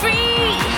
free.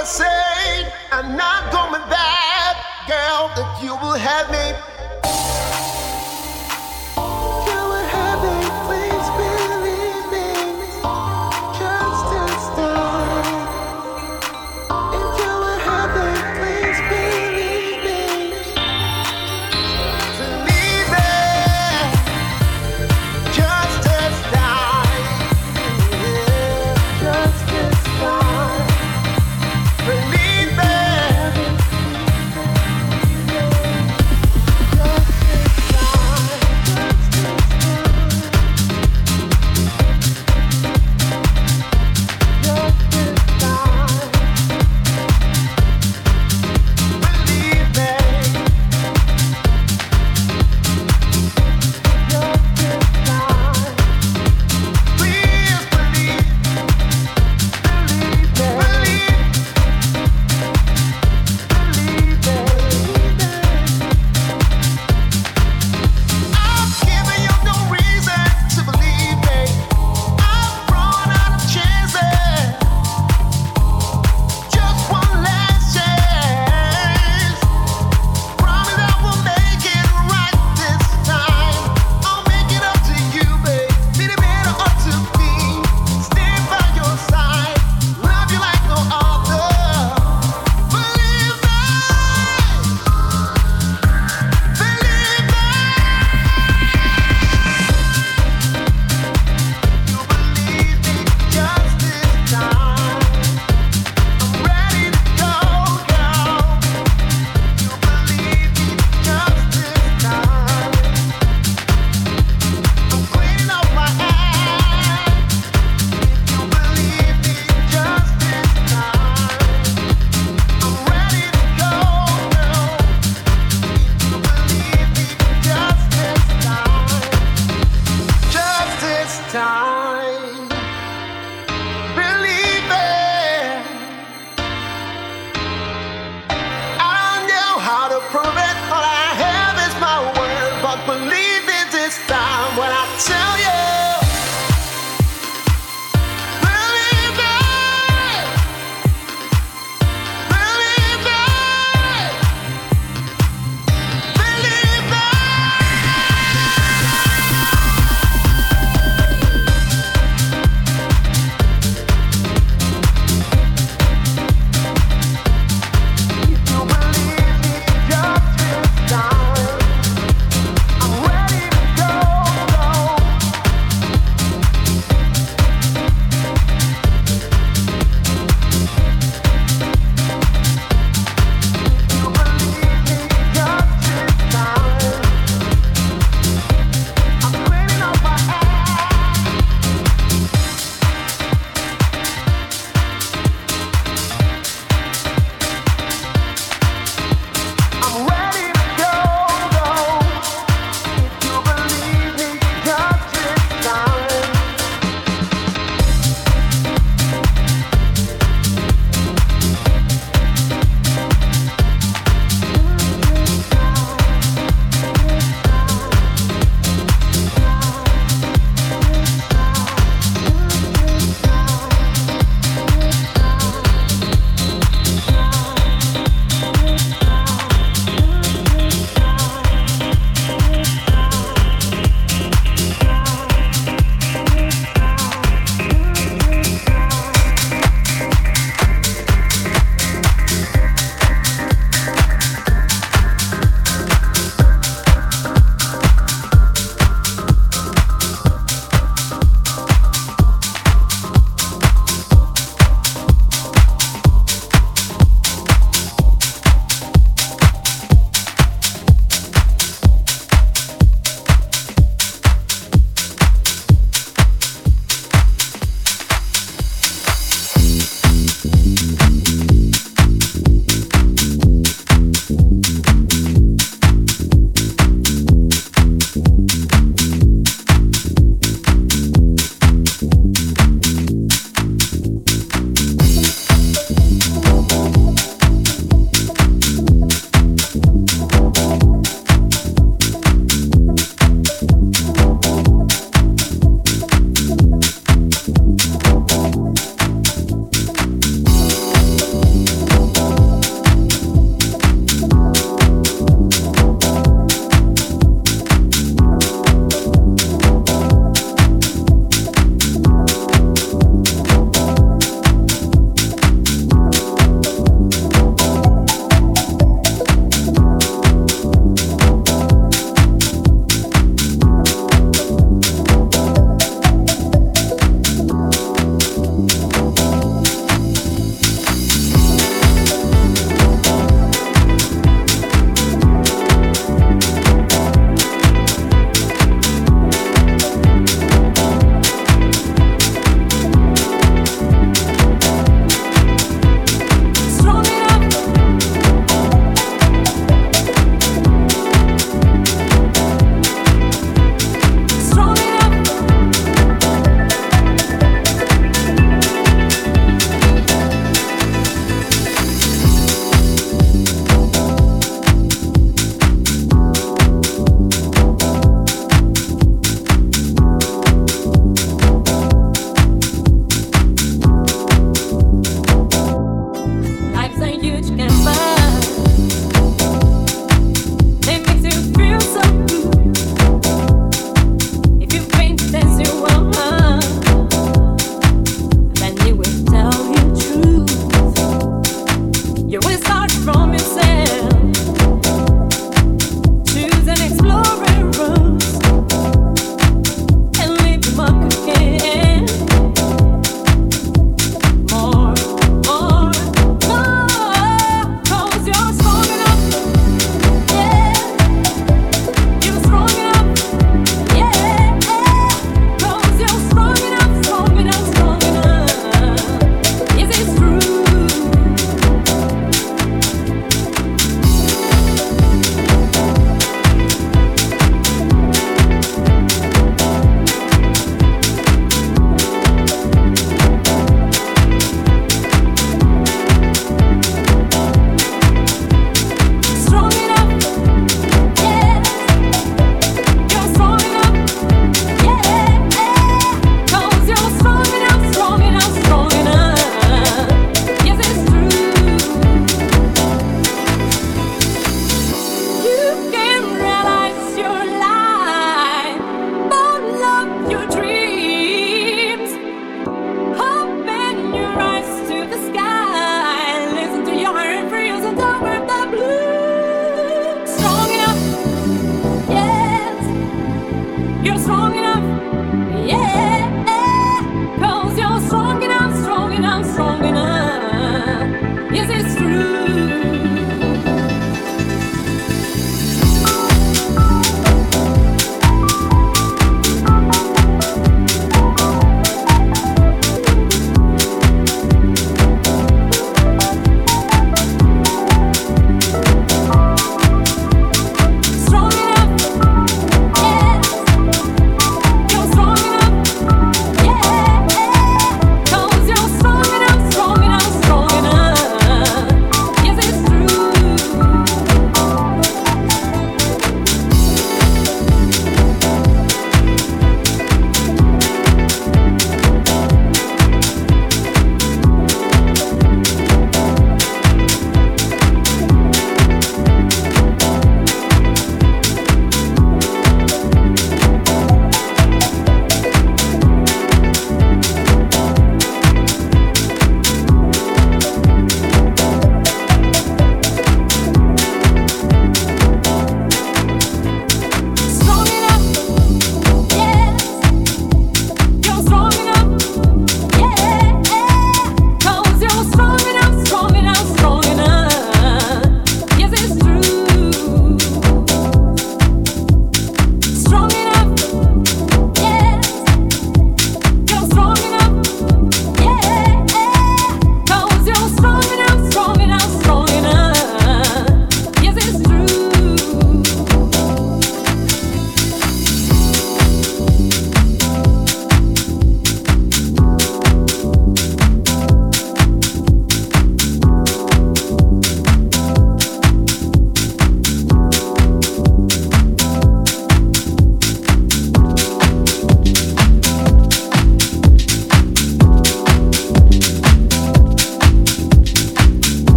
I say. I'm not going back, girl. That you will have me.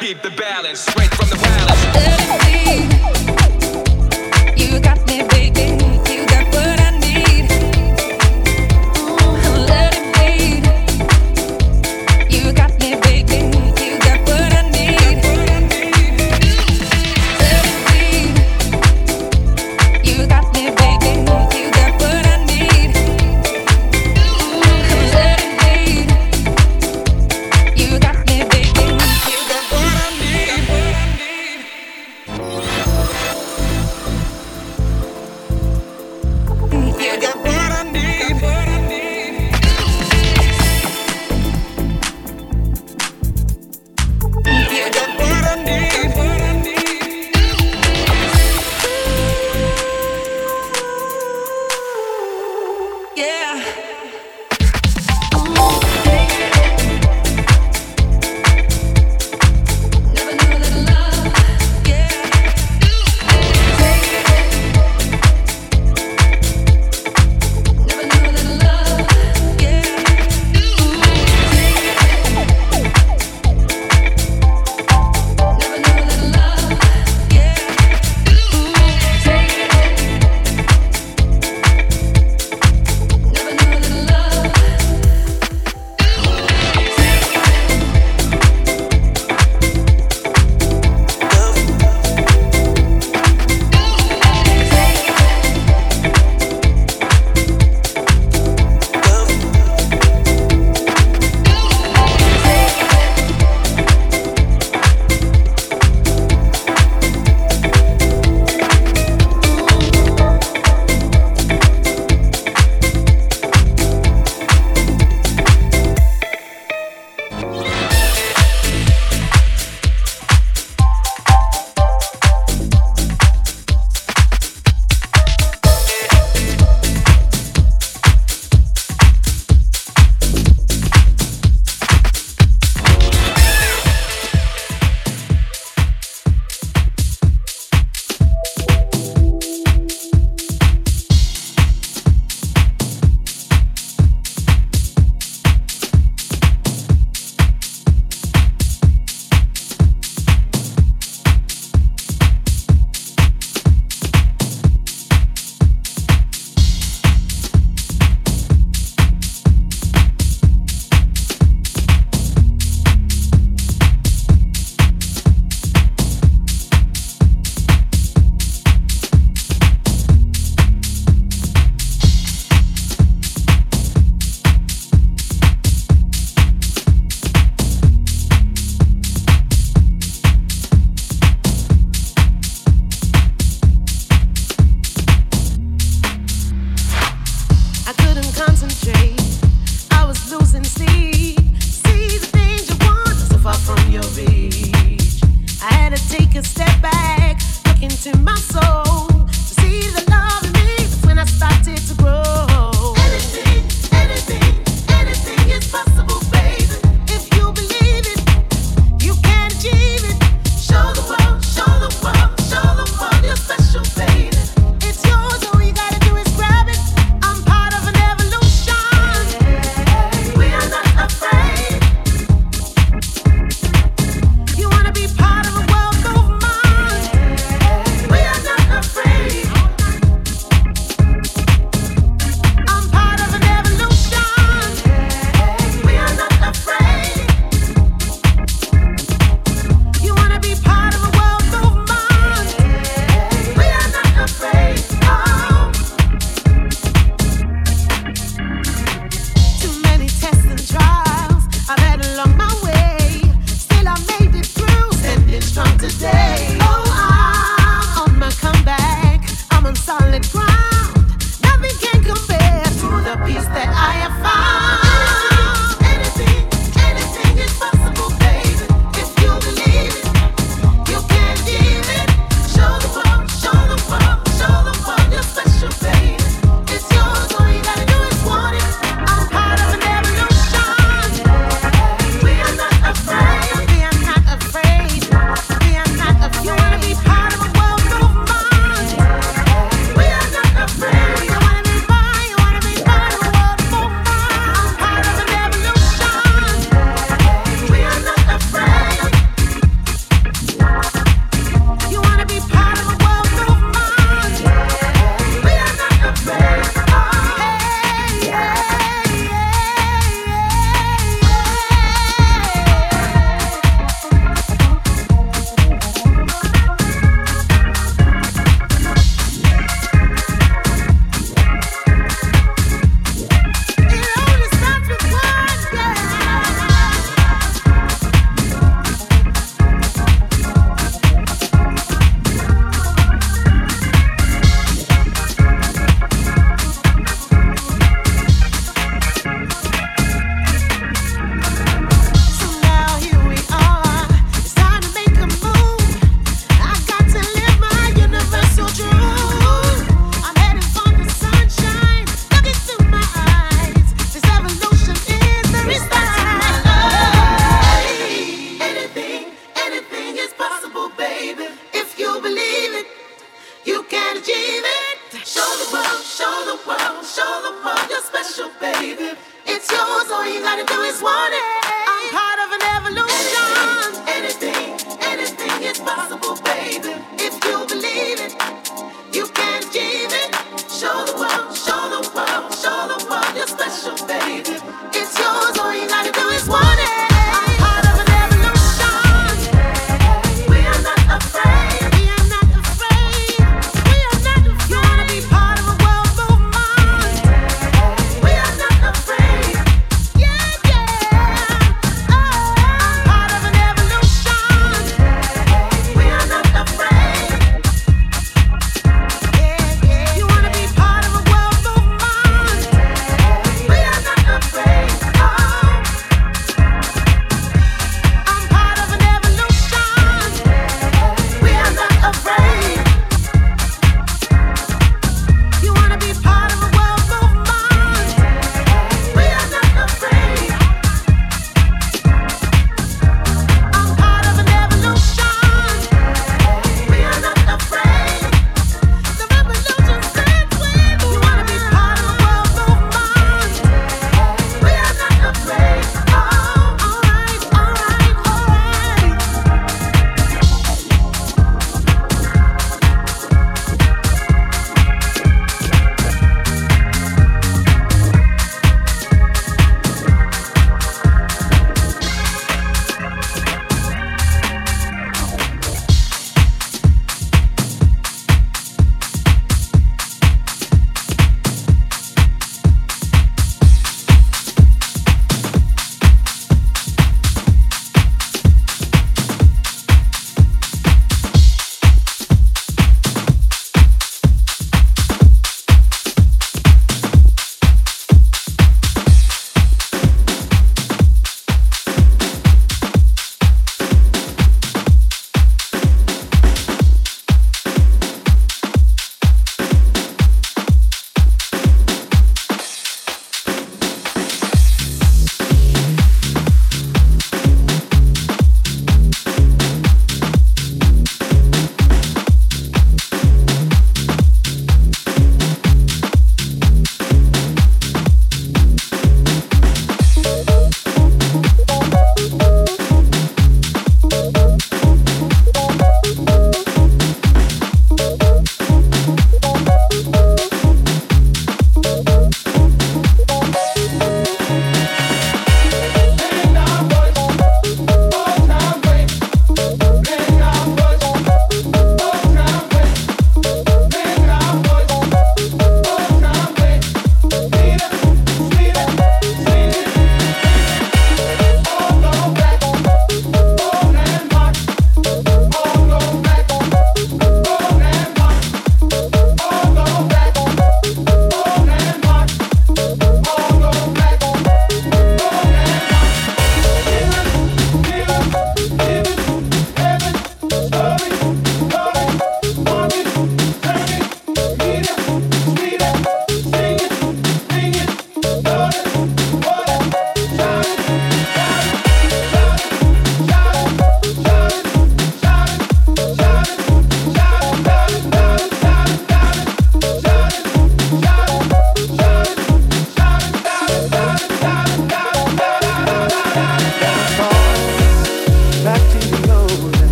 keep the balance straight from the palace.